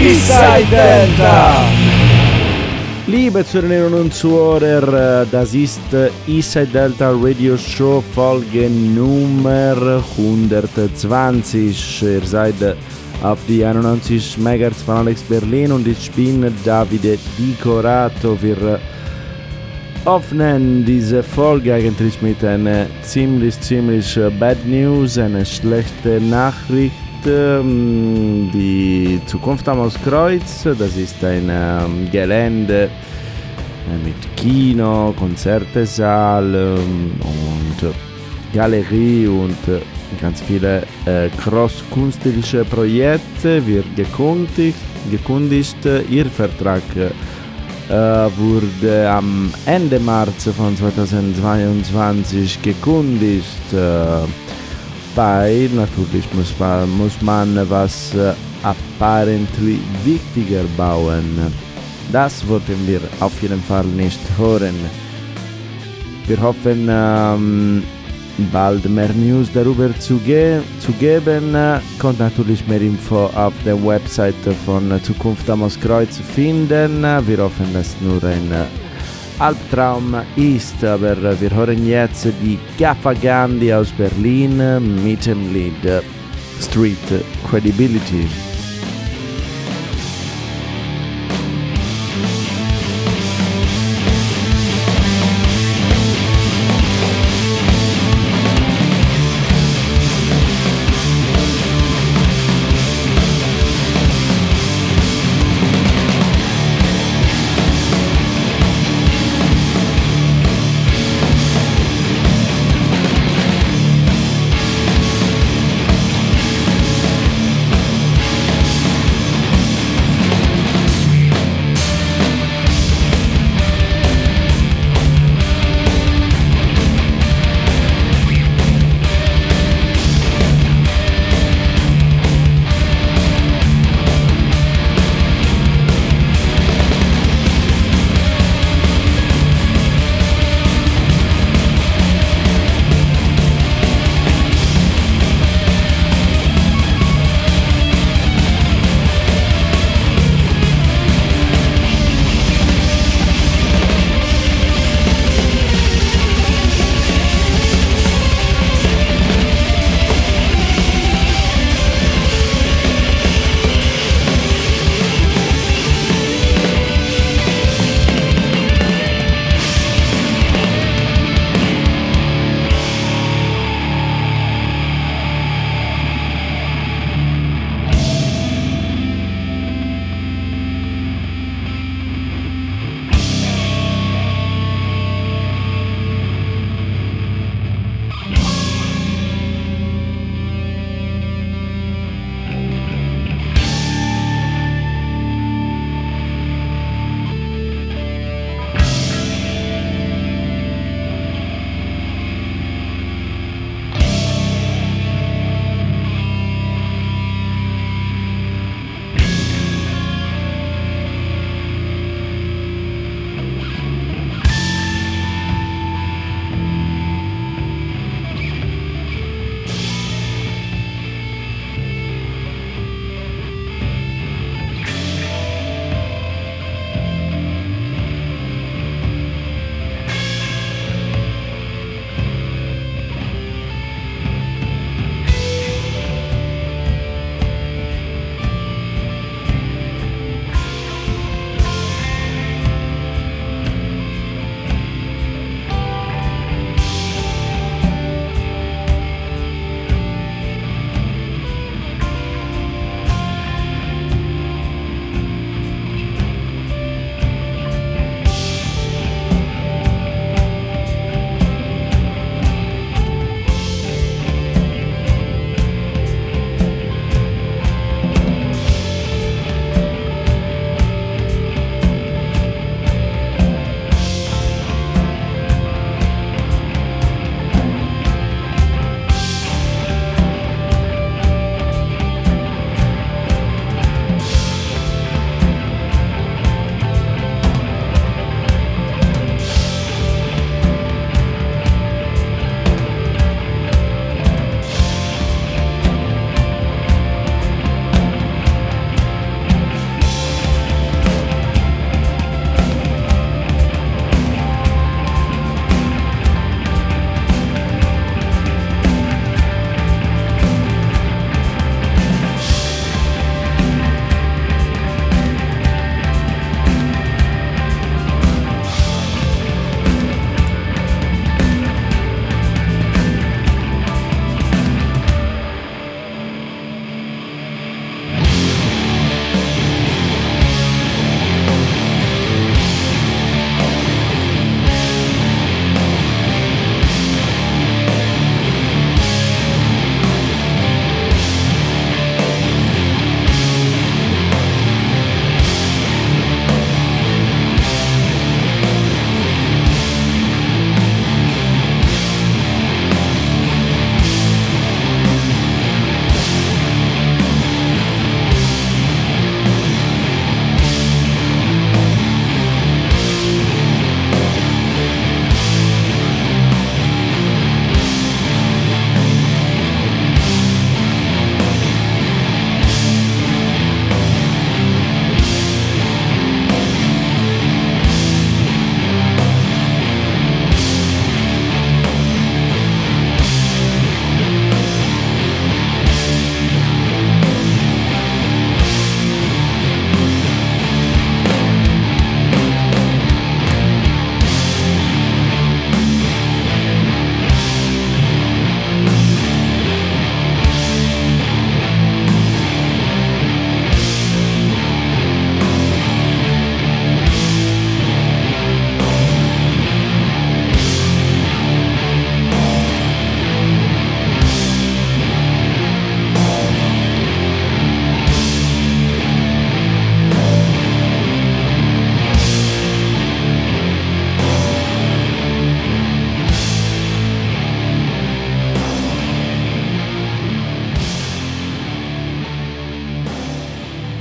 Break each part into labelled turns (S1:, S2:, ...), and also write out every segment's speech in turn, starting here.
S1: Eastside Delta!
S2: Liebe Zuhörerinnen und Zuhörer, das ist Eastside Delta Radio Show Folge Nummer 120. Ihr seid auf die 91 MHz von Alex Berlin und ich bin Davide Dicorato. Wir öffnen diese Folge eigentlich mit einer ziemlich, ziemlich bad News, eine schlechte Nachricht. Ähm, die Zukunft am Auskreuz, das ist ein ähm, Gelände äh, mit Kino, Konzertesaal ähm, und Galerie und äh, ganz viele äh, großkünstlerische Projekte wird gekündigt. gekündigt. Ihr Vertrag äh, wurde am Ende März von 2022 gekündigt. Äh, bei natürlich muss man, muss man was äh, apparently wichtiger bauen. Das wollten wir auf jeden Fall nicht hören. Wir hoffen, ähm, bald mehr News darüber zu, ge zu geben. Kommt natürlich mehr Info auf der Website von Zukunft am Kreuz finden. Wir hoffen, dass nur ein Albtraum ist, aber wir hören jetzt die Gaffa Gandhi aus Berlin mit dem Lied Street Credibility.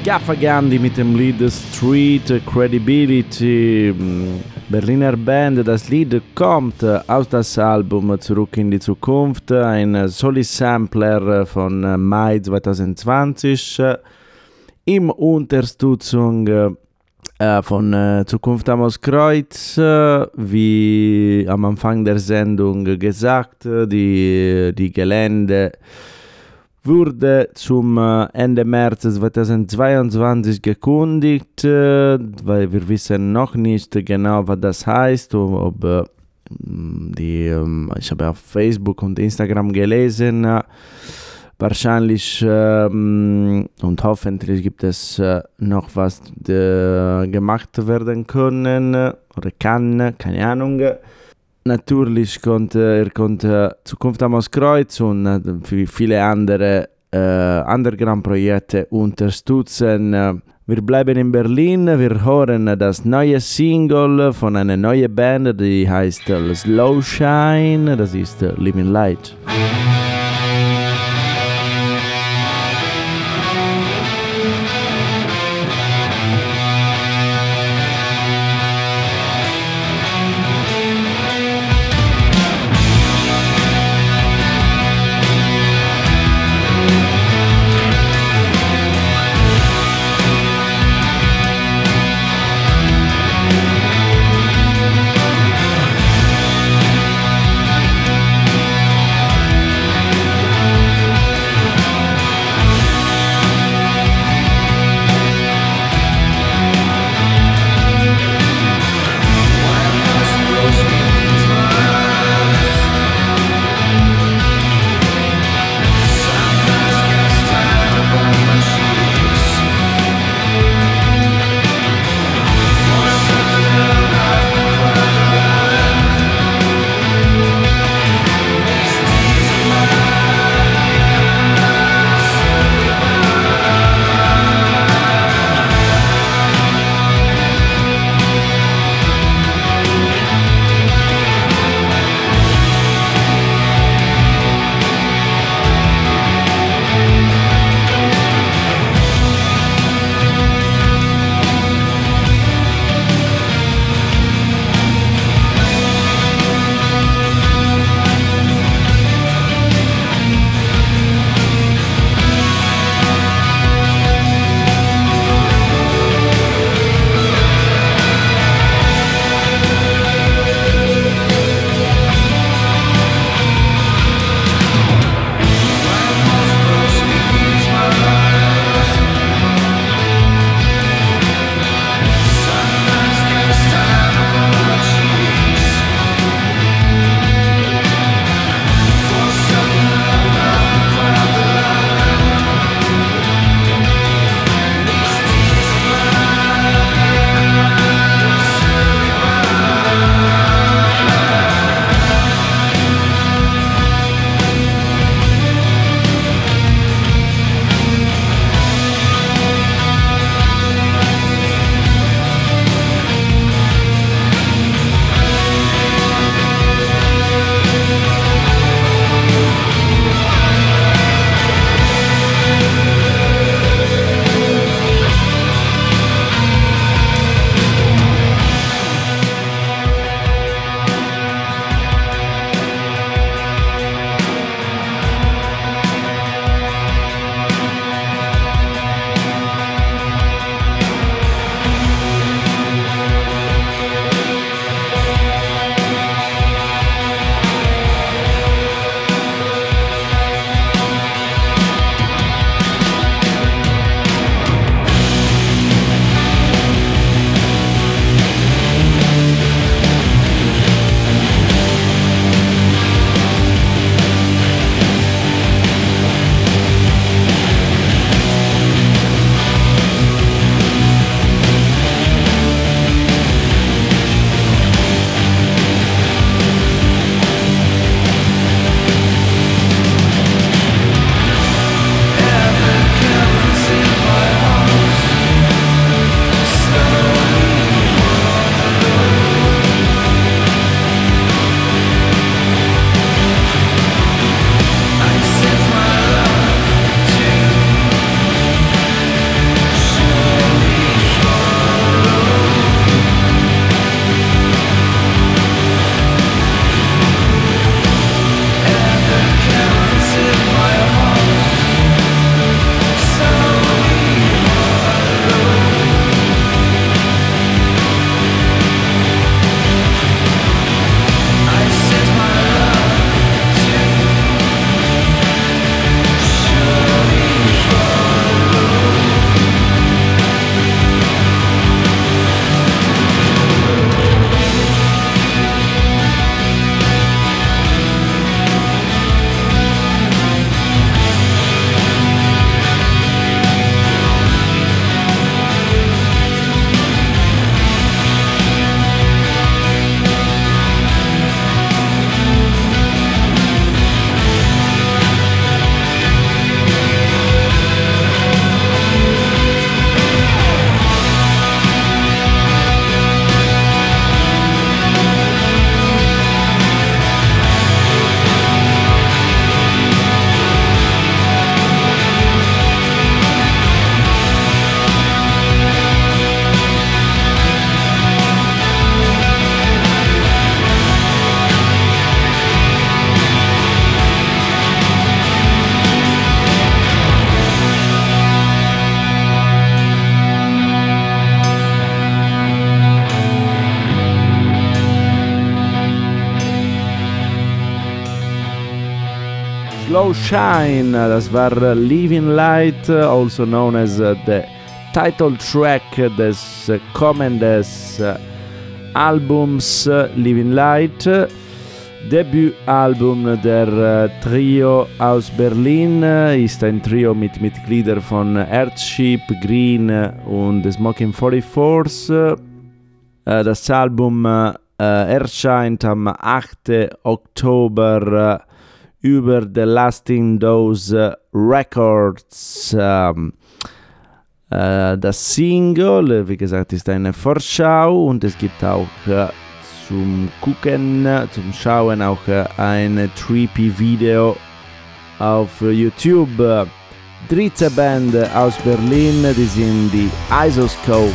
S2: Gaffa Gandhi mit dem Lied Street Credibility. Berliner Band, das Lied kommt aus das Album Zurück in die Zukunft, ein Soli-Sampler von Mai 2020 im Unterstützung äh, von äh, Zukunft am Kreuz, äh, wie am Anfang der Sendung gesagt, die, die Gelände wurde zum äh, Ende März 2022 gekündigt, äh, weil wir wissen noch nicht genau, was das heißt, ob äh, die, ähm, ich habe auf Facebook und Instagram gelesen, wahrscheinlich ähm, und hoffentlich gibt es noch was gemacht werden können oder kann, keine Ahnung. Natürlich konnte er konnte Zukunft am Kreuz und äh, viele andere äh, Underground-Projekte unterstützen. Wir bleiben in Berlin, wir hören das neue Single von einer neuen Band, die heißt Slow Shine, das ist Living Light. Shine, das war Living Light, also known as the title track des kommendes Albums Living Light. Debütalbum der Trio aus Berlin ist ein Trio mit Mitgliedern von Earthship, Green und Smoking 44s. Das Album erscheint am 8. Oktober über The Lasting Dose Records. Ähm, äh, das Single, wie gesagt, ist eine Vorschau und es gibt auch äh, zum Gucken, zum Schauen auch äh, ein trippy Video auf YouTube. Dritte Band aus Berlin, die sind die Isoscope.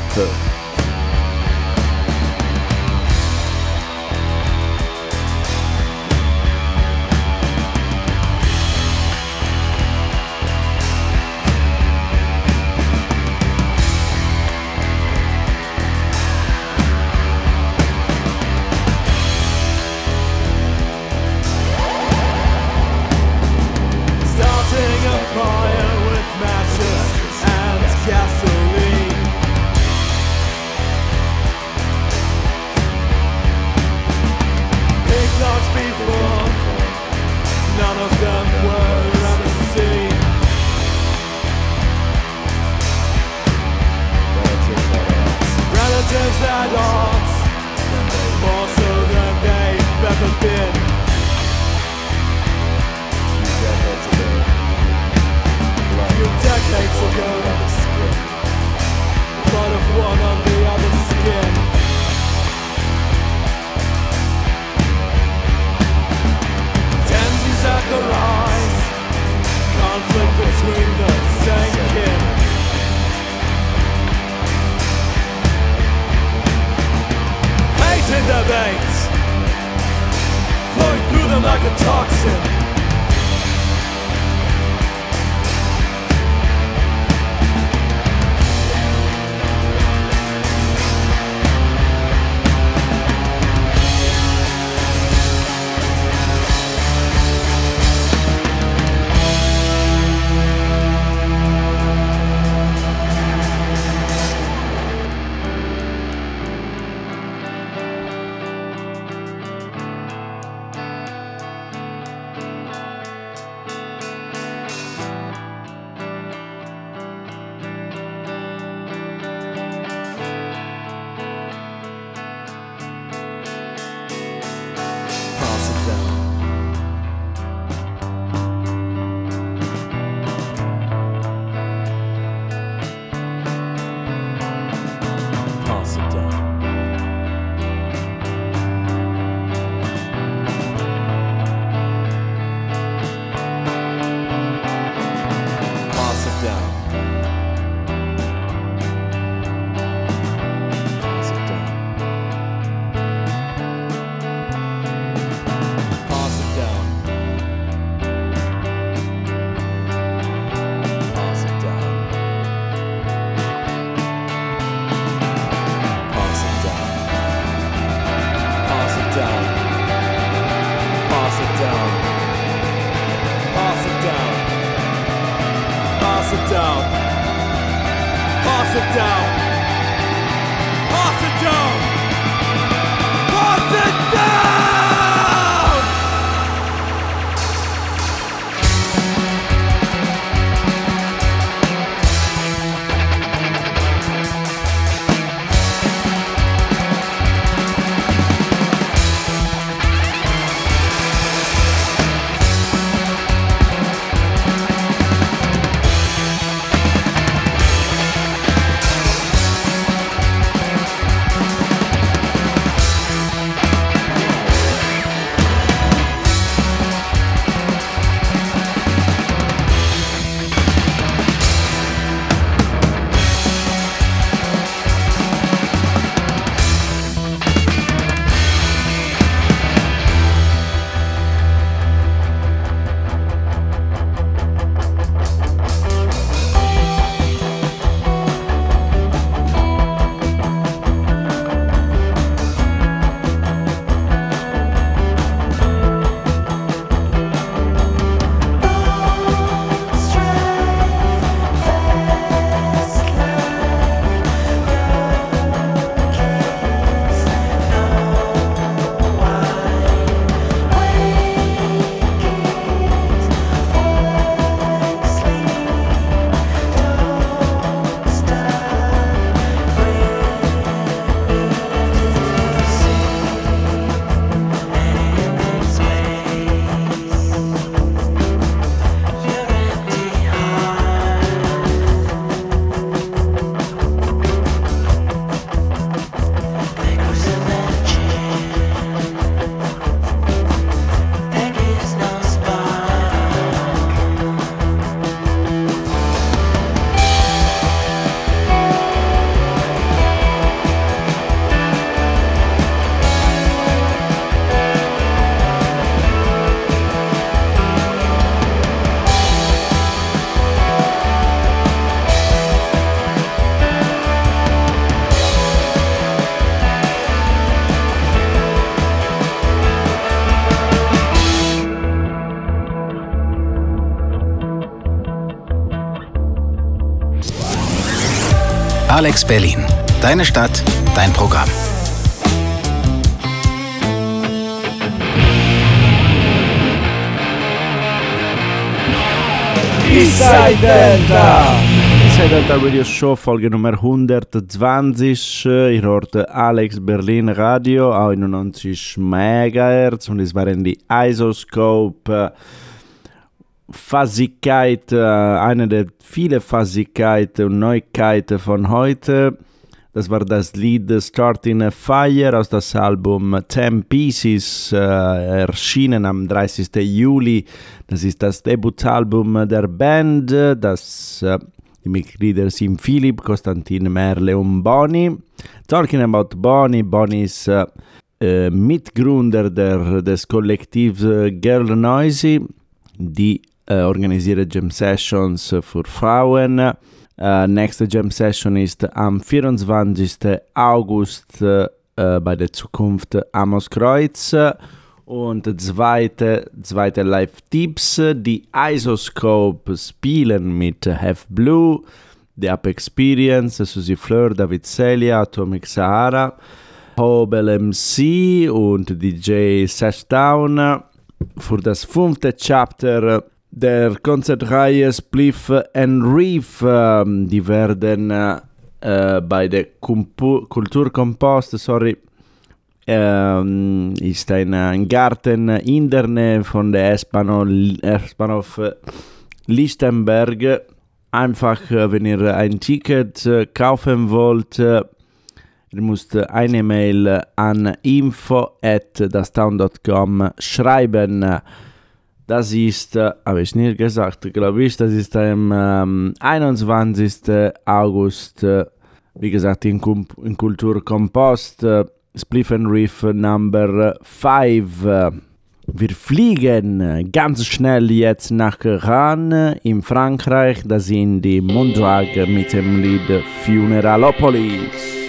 S3: Alex Berlin. Deine Stadt, dein Programm.
S1: Eastside Delta!
S2: Eastside Delta Radio Show, Folge Nummer 120. Ihr hört Alex Berlin Radio, 91 MHz und es waren die Isoscope. Phasigkeit, äh, eine der vielen Phasigkeiten und Neuigkeiten von heute. Das war das Lied Starting a Fire aus das Album Ten Pieces, äh, erschienen am 30. Juli. Das ist das Debutalbum der Band. Das, äh, die Mitglieder sind Philipp, Konstantin Merle und Bonnie. Talking about Bonnie, Bonnie ist äh, äh Mitgründer der, des Kollektivs Girl Noisy, die äh, organisiert Jam Sessions für Frauen. Uh, nächste Jam Session ist am 24. August uh, bei der Zukunft Amoskreuz. Und zweite, zweite Live-Tipps, die Isoscope spielen mit Have Blue, The Up Experience, Susie Fleur, David Celia, Atomic Sahara, Hobel MC und DJ Sashdown. Für das fünfte Chapter der Konzertreihe Spliff and Reef. Ähm, die werden äh, bei der Kumpu Kulturkompost, sorry, ähm, ist ein, Garten in der Nähe von der S-Bahnhof Lichtenberg. Einfach, äh, wenn ihr ein Ticket äh, kaufen wollt, äh, ihr müsst eine Mail an info.dastown.com schreiben. Das ist, äh, habe ich nicht gesagt, glaube ich, das ist am ähm, 21. August, äh, wie gesagt, in, Kum in Kulturkompost, äh, Spliff and Reef Number 5. Wir fliegen ganz schnell jetzt nach Rennes in Frankreich. Da sind die Mondrag mit dem Lied Funeralopolis.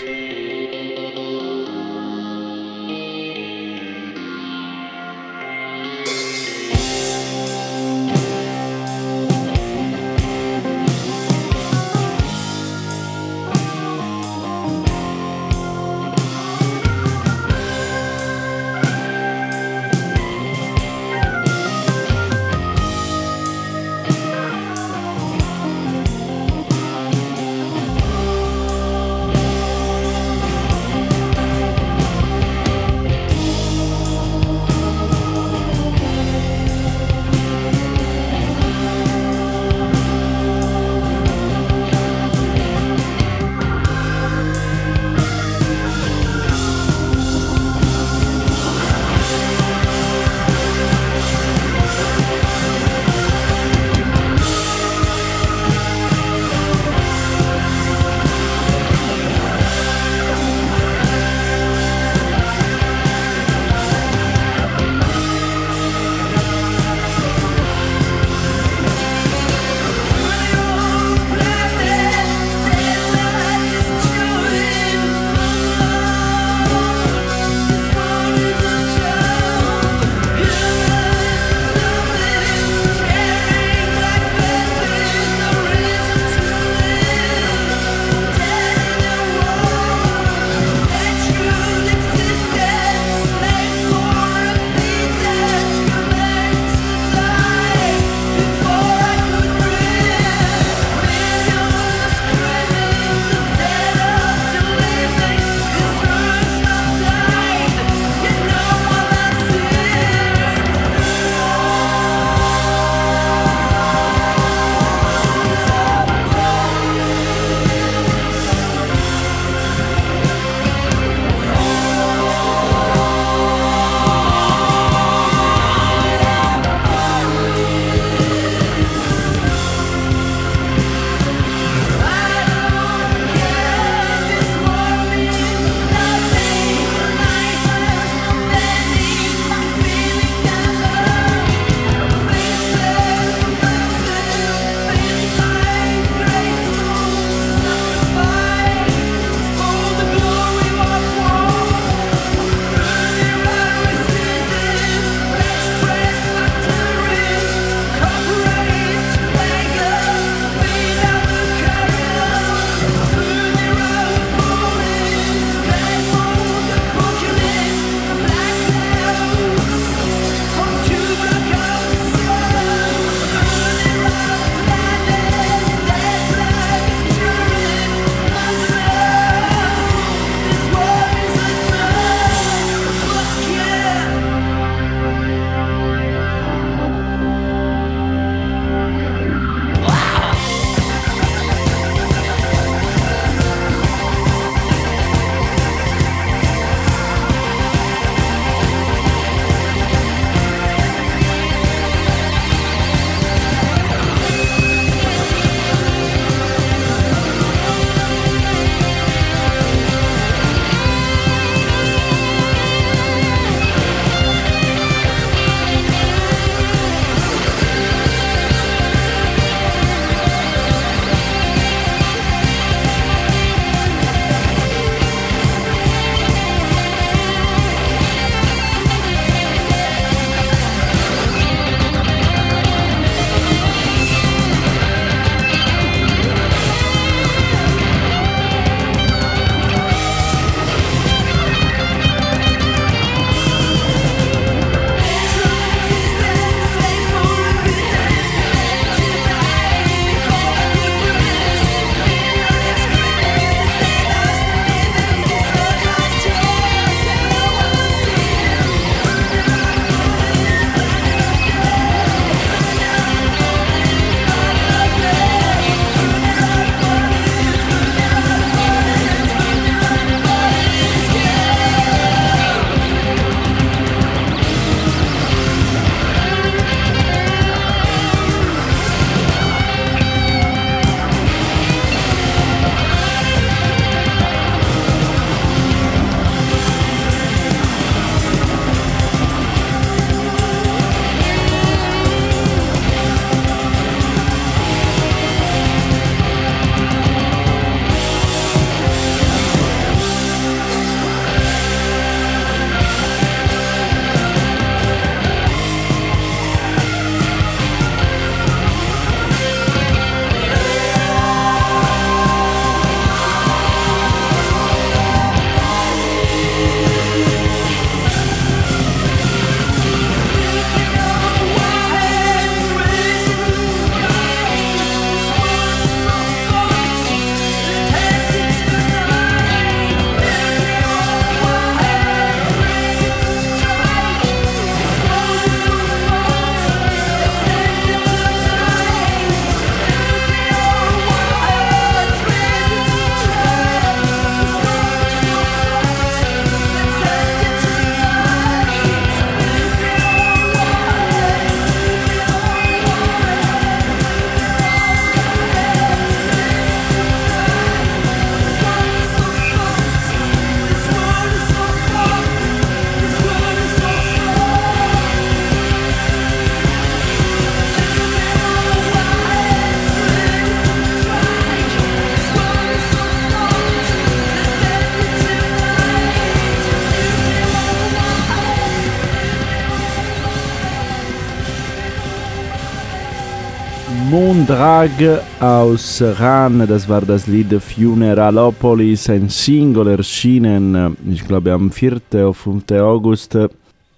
S2: Mondrag aus Ran, das war das Lied Funeralopolis, ein Single erschienen, ich glaube am 4. oder 5. August.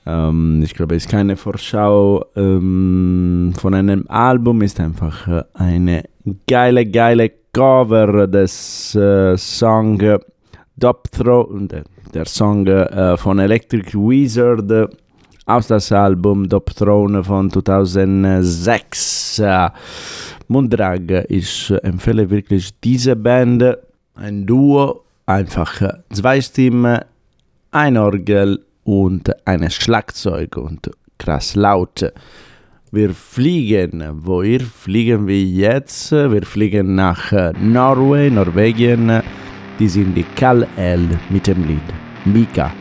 S2: Ähm, ich glaube, es ist keine Vorschau ähm, von einem Album, ist einfach eine geile, geile Cover des äh, Song Throw, der, der Song äh, von Electric Wizard aus das Album Top Throne von 2006. Mondrag, ich empfehle wirklich diese Band, ein Duo, einfach zwei Stimmen, ein Orgel und ein Schlagzeug und krass laut. Wir fliegen, woher fliegen wir jetzt? Wir fliegen nach Norway, Norwegen. Die sind die Kal El mit dem Lied Mika.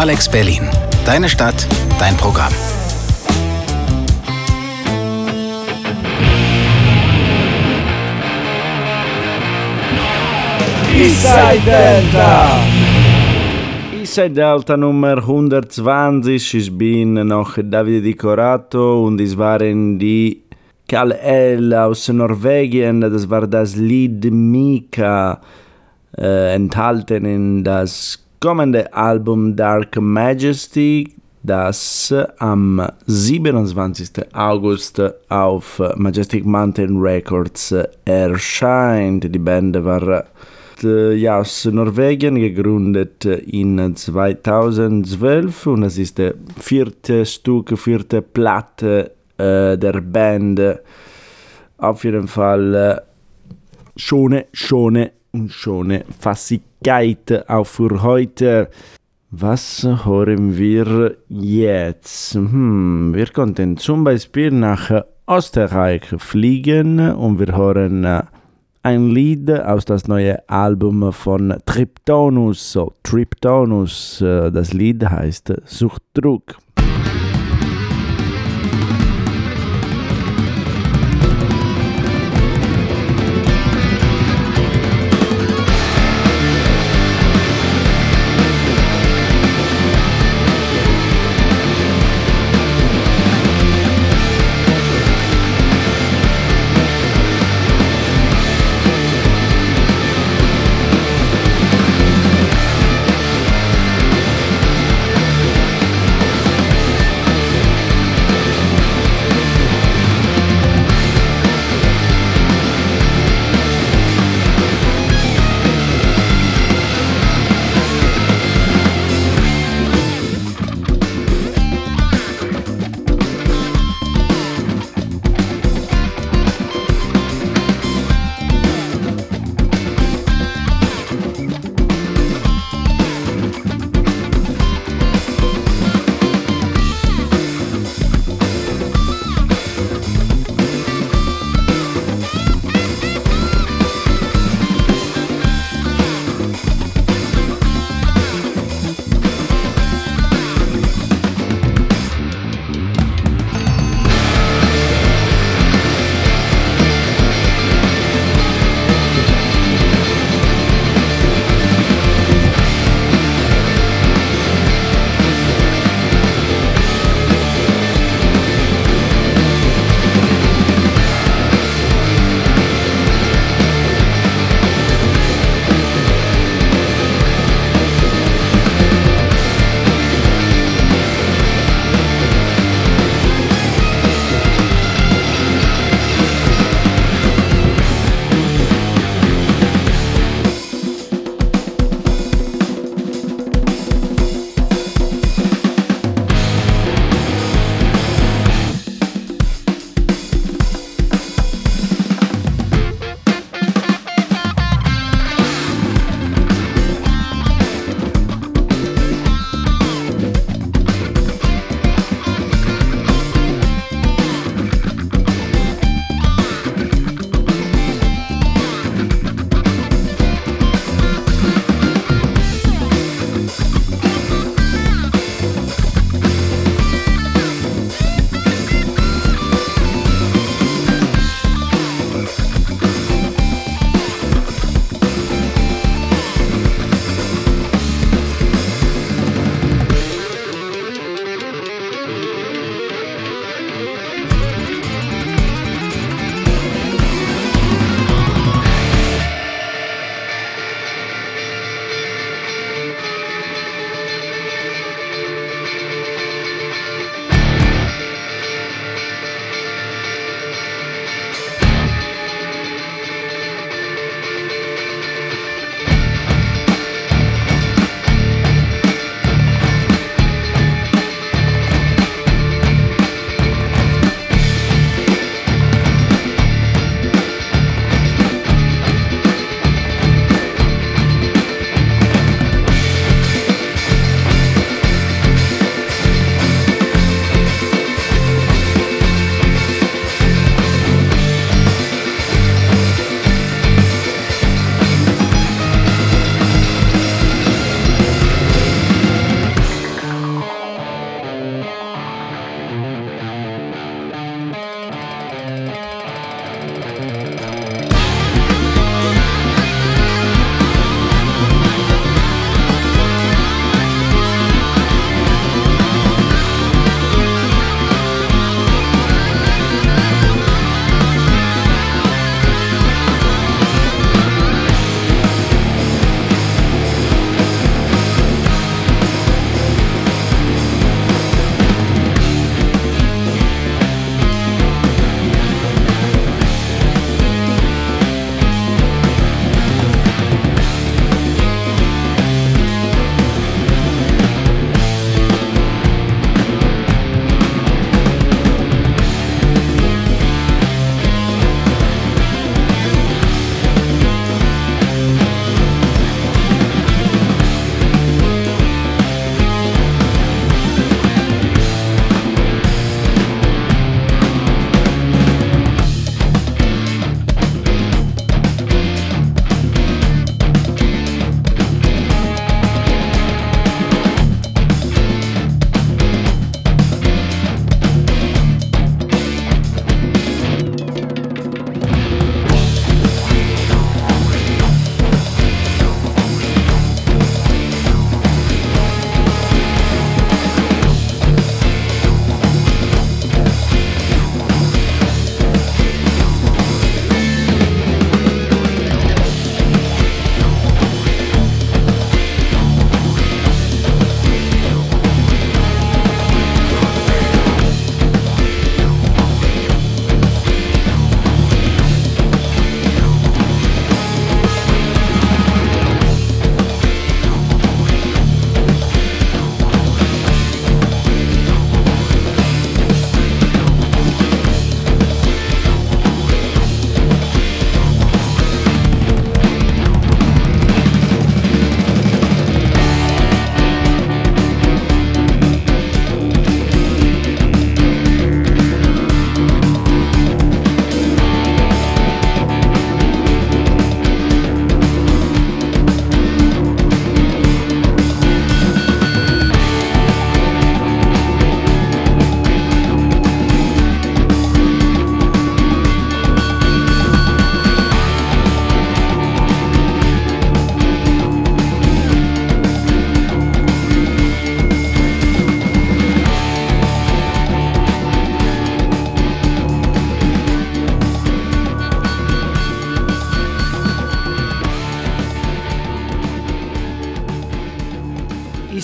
S3: Alex Berlin. Deine Stadt, dein Programm.
S1: Eastside Delta.
S2: Eastside Delta Nummer 120. Ich bin noch Davide Di Corato und es waren die Kal El aus Norwegen. Das war das Lied Mika, äh, enthalten in das kommende Album Dark Majesty, das am 27. August auf Majestic Mountain Records erscheint. Die Band war äh, ja, aus Norwegen, gegründet in 2012 und es ist das vierte Stück, vierte Platte äh, der Band. Auf jeden Fall äh, schöne, schöne und schöne Fassigkeit auch für heute. Was hören wir jetzt? Hm, wir konnten zum Beispiel nach Österreich fliegen und wir hören ein Lied aus das neue Album von Triptonus. So, Triptonus, äh, das Lied heißt Suchtdruck.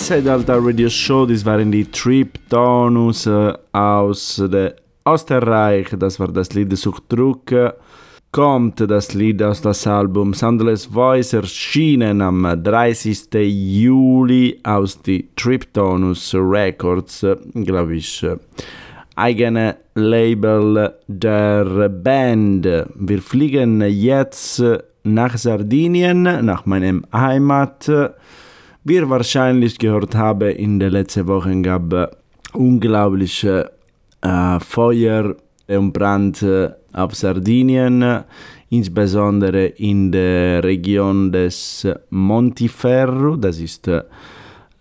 S2: Eastside Delta Radio Show, das waren die Trip-Tonus äh, aus der Österreich, das war das Lied Suchdruck. Kommt das Lied aus das Album Soundless Voice, erschienen am 30. Juli aus die Triptonus Records, glaube ich, eigene Label der Band. Wir fliegen jetzt nach Sardinien, nach meinem Heimat. Wir wahrscheinlich gehört haben, in den letzten Wochen gab unglaubliche äh, Feuer und Brand auf Sardinien, insbesondere in der Region des Montiferro, das ist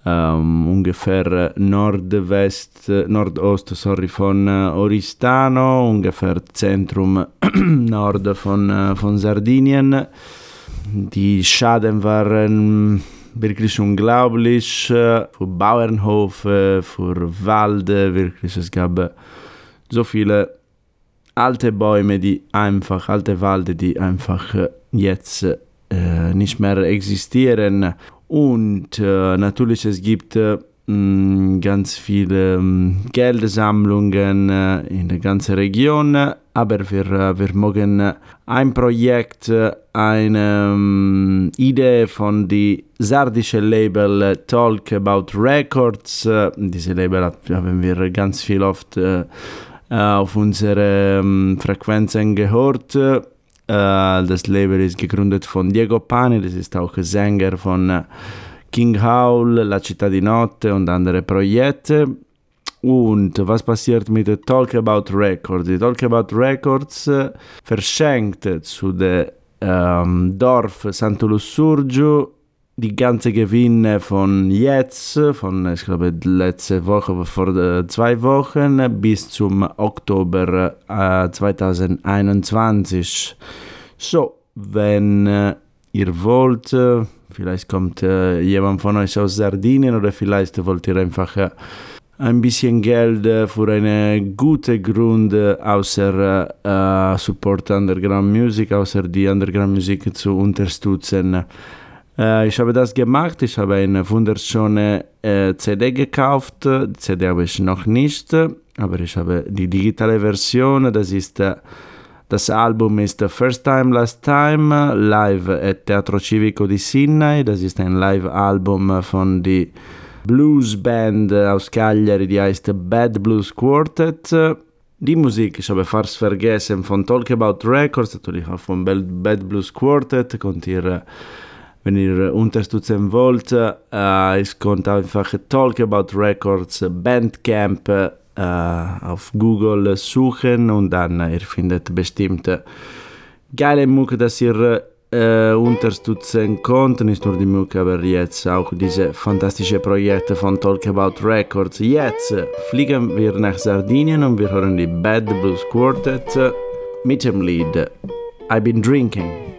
S2: ähm, ungefähr Nordwest, Nordost sorry, von Oristano, ungefähr Zentrum Nord von, von Sardinien. Die Schaden waren wirklich unglaublich. Für Bauernhof, für Wald, wirklich. Es gab so viele alte Bäume, die einfach, alte Wälder, die einfach jetzt äh, nicht mehr existieren. Und äh, natürlich, es gibt äh, ganz viele ähm, Geldsammlungen äh, in der ganzen Region, aber wir, äh, wir mögen ein Projekt, eine ähm, Idee von dem sardischen Label Talk About Records. Diese Label haben wir ganz viel oft auf unsere Frequenzen gehört. das Label ist gegründet von Diego Pani, das ist auch Sänger von King Howl, La Città di Notte und andere Projekte. Und was passiert mit Talk About Records? Die Talk About Records verschenkt zu dem ähm, Dorf Santo Lussurgiu die ganze Gewinne von jetzt, von ich glaube letzte Woche, vor zwei Wochen bis zum Oktober äh, 2021. So, wenn äh, ihr wollt, äh, vielleicht kommt äh, jemand von euch aus Sardinien oder vielleicht wollt ihr einfach äh, ein bisschen Geld für einen guten Grund, außer Support Underground Music, außer die Underground Musik zu unterstützen. Äh, ich habe das gemacht. Ich habe eine wunderschöne äh, CD gekauft. Die CD habe ich noch nicht, aber ich habe die digitale Version. Das ist äh, das Album ist First Time Last Time live at Teatro Civico di Sinai. Das ist ein Live-Album von der Bluesband aus Cagliari, die heißt Bad Blues Quartet. Die Musik, ich habe fast vergessen, von Talk About Records, natürlich auch von Bad Blues Quartet, könnt ihr wenn ihr unterstützen wollt, es kommt einfach Talk About Records Bandcamp auf Google suchen und dann ihr findet bestimmt geile Mucke, dass ihr äh, unterstützen könnt. Nicht nur die Mucke, aber jetzt auch diese fantastischen Projekte von Talk About Records. Jetzt fliegen wir nach Sardinien und wir hören die Bad Blues Quartet mit dem Lied I've Been Drinking.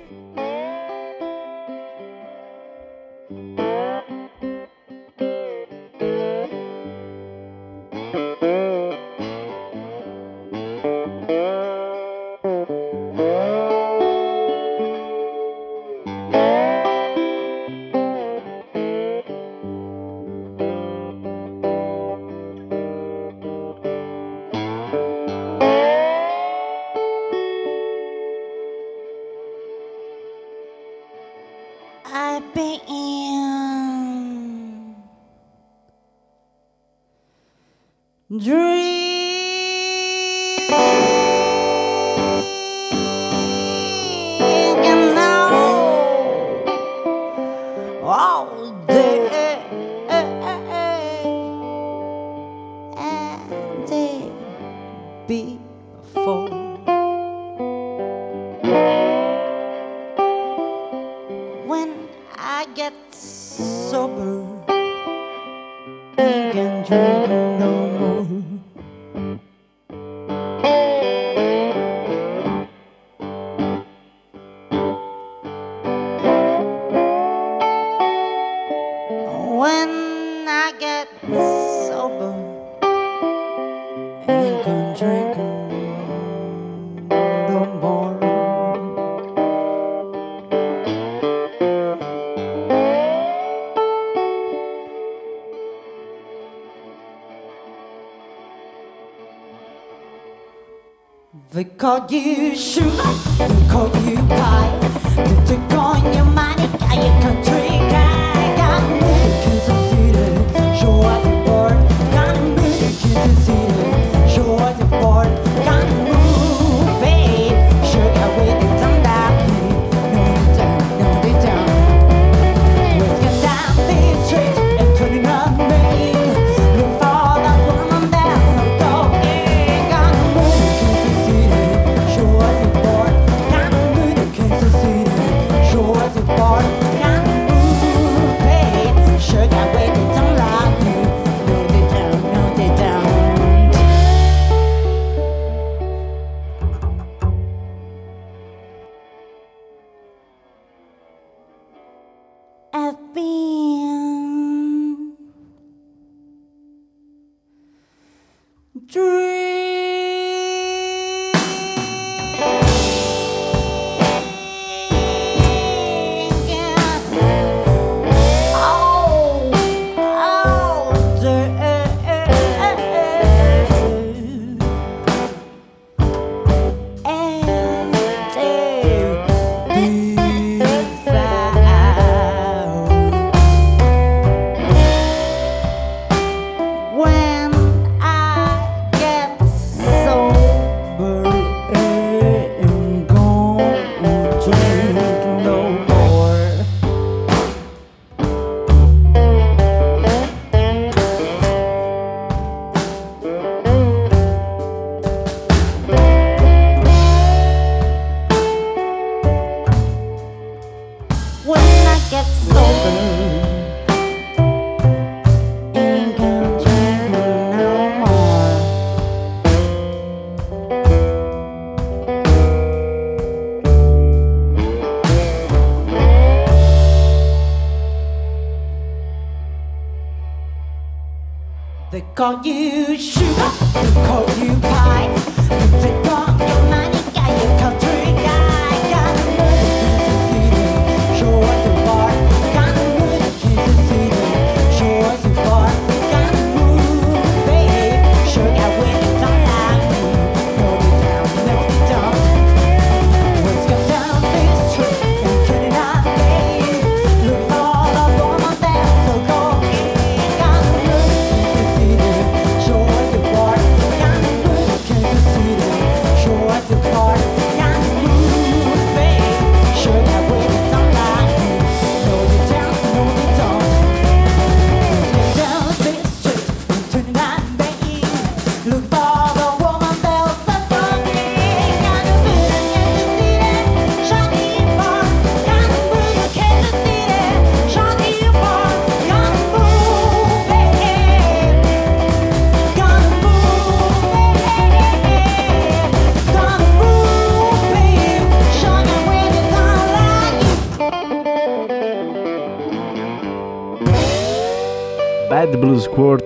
S4: call you sugar, call you pie.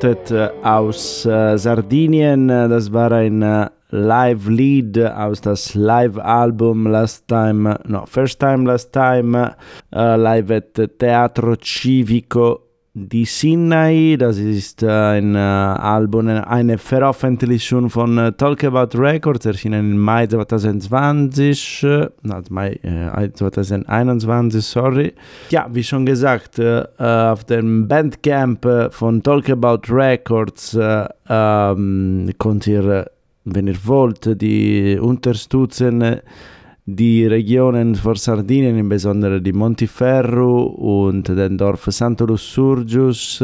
S2: Quartet aus äh, Sardinien. Äh, das war ein äh, Live Lead aus das Live-Album Last Time, no, First Time, Last Time, live at Teatro Civico die Sinai, das ist ein äh, Album, eine Veröffentlichung von äh, Talk About Records, erschienen im Mai 2020, äh, not Mai 2021, sorry. Ja, wie schon gesagt, auf dem Bandcamp von Talk About Records ähm, könnt ihr, wenn ihr wollt, die unterstützen die Regionen vor Sardinien, insbesondere die Montiferru und den Dorf Santo Lussurgius,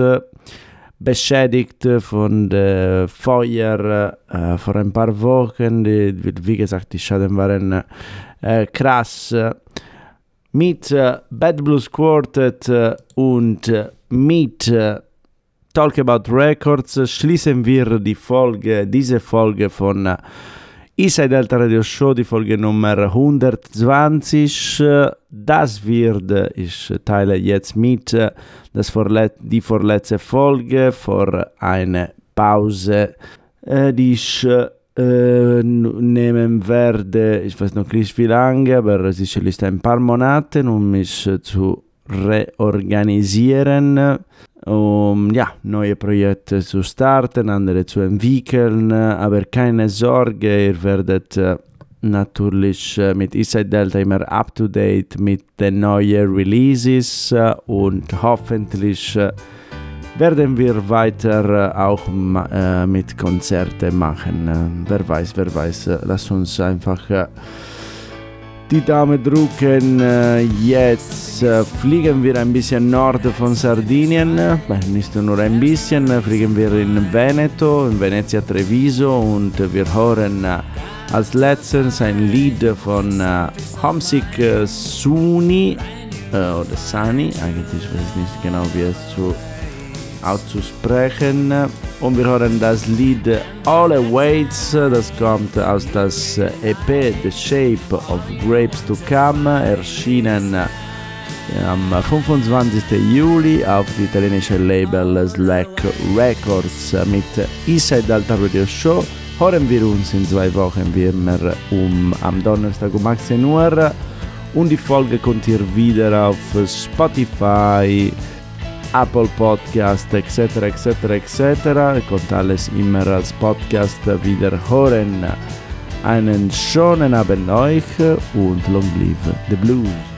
S2: beschädigt von der Feuer äh, vor ein paar Wochen. Die, wie gesagt, die Schaden waren äh, krass. Mit äh, Bad Blues Quartet äh, und äh, mit Talk About Records schließen wir die Folge, diese Folge von Inside Delta Radio Show, die Folge Nummer 120. Das wird, äh, ich teile jetzt mit, äh, das Vorlet die vorletzte Folge vor einer Pause, äh, die ich äh, nehmen werde. Ich weiß noch nicht wie lange, aber sicherlich ein paar Monate, um mich zu reorganisieren, um ja, neue Projekte zu starten, andere zu entwickeln. Aber keine Sorge, ihr werdet äh, natürlich äh, mit Inside Delta immer up to date mit den neuen Releases äh, und hoffentlich werden wir weiter auch mit Konzerten machen. Wer weiß, wer weiß, lass uns einfach die Daumen drücken. Äh, Jetzt äh, fliegen wir ein bisschen Norden von Sardinien. Nicht nur ein bisschen, äh, fliegen wir in Veneto, in Venezia Treviso und wir hören als letztes ein Lied von Homesick Suni oder Sani, eigentlich weiß ich nicht genau wie es zu auszusprechen. Und wir hören das Lied All Awaits, das kommt aus das EP The Shape of Grapes to Come, erschienen am 25. Juli auf die italienische Label Slack Records mit Inside Alta Radio Show. Hören wir uns in zwei Wochen wie immer um am Donnerstag um 18 Uhr und die Folge kommt ihr wieder auf Spotify, Apple Podcast etc. etc. etc. Ihr könnt alles immer als Podcast wieder hören. Einen schönen Abend euch und long live the blues.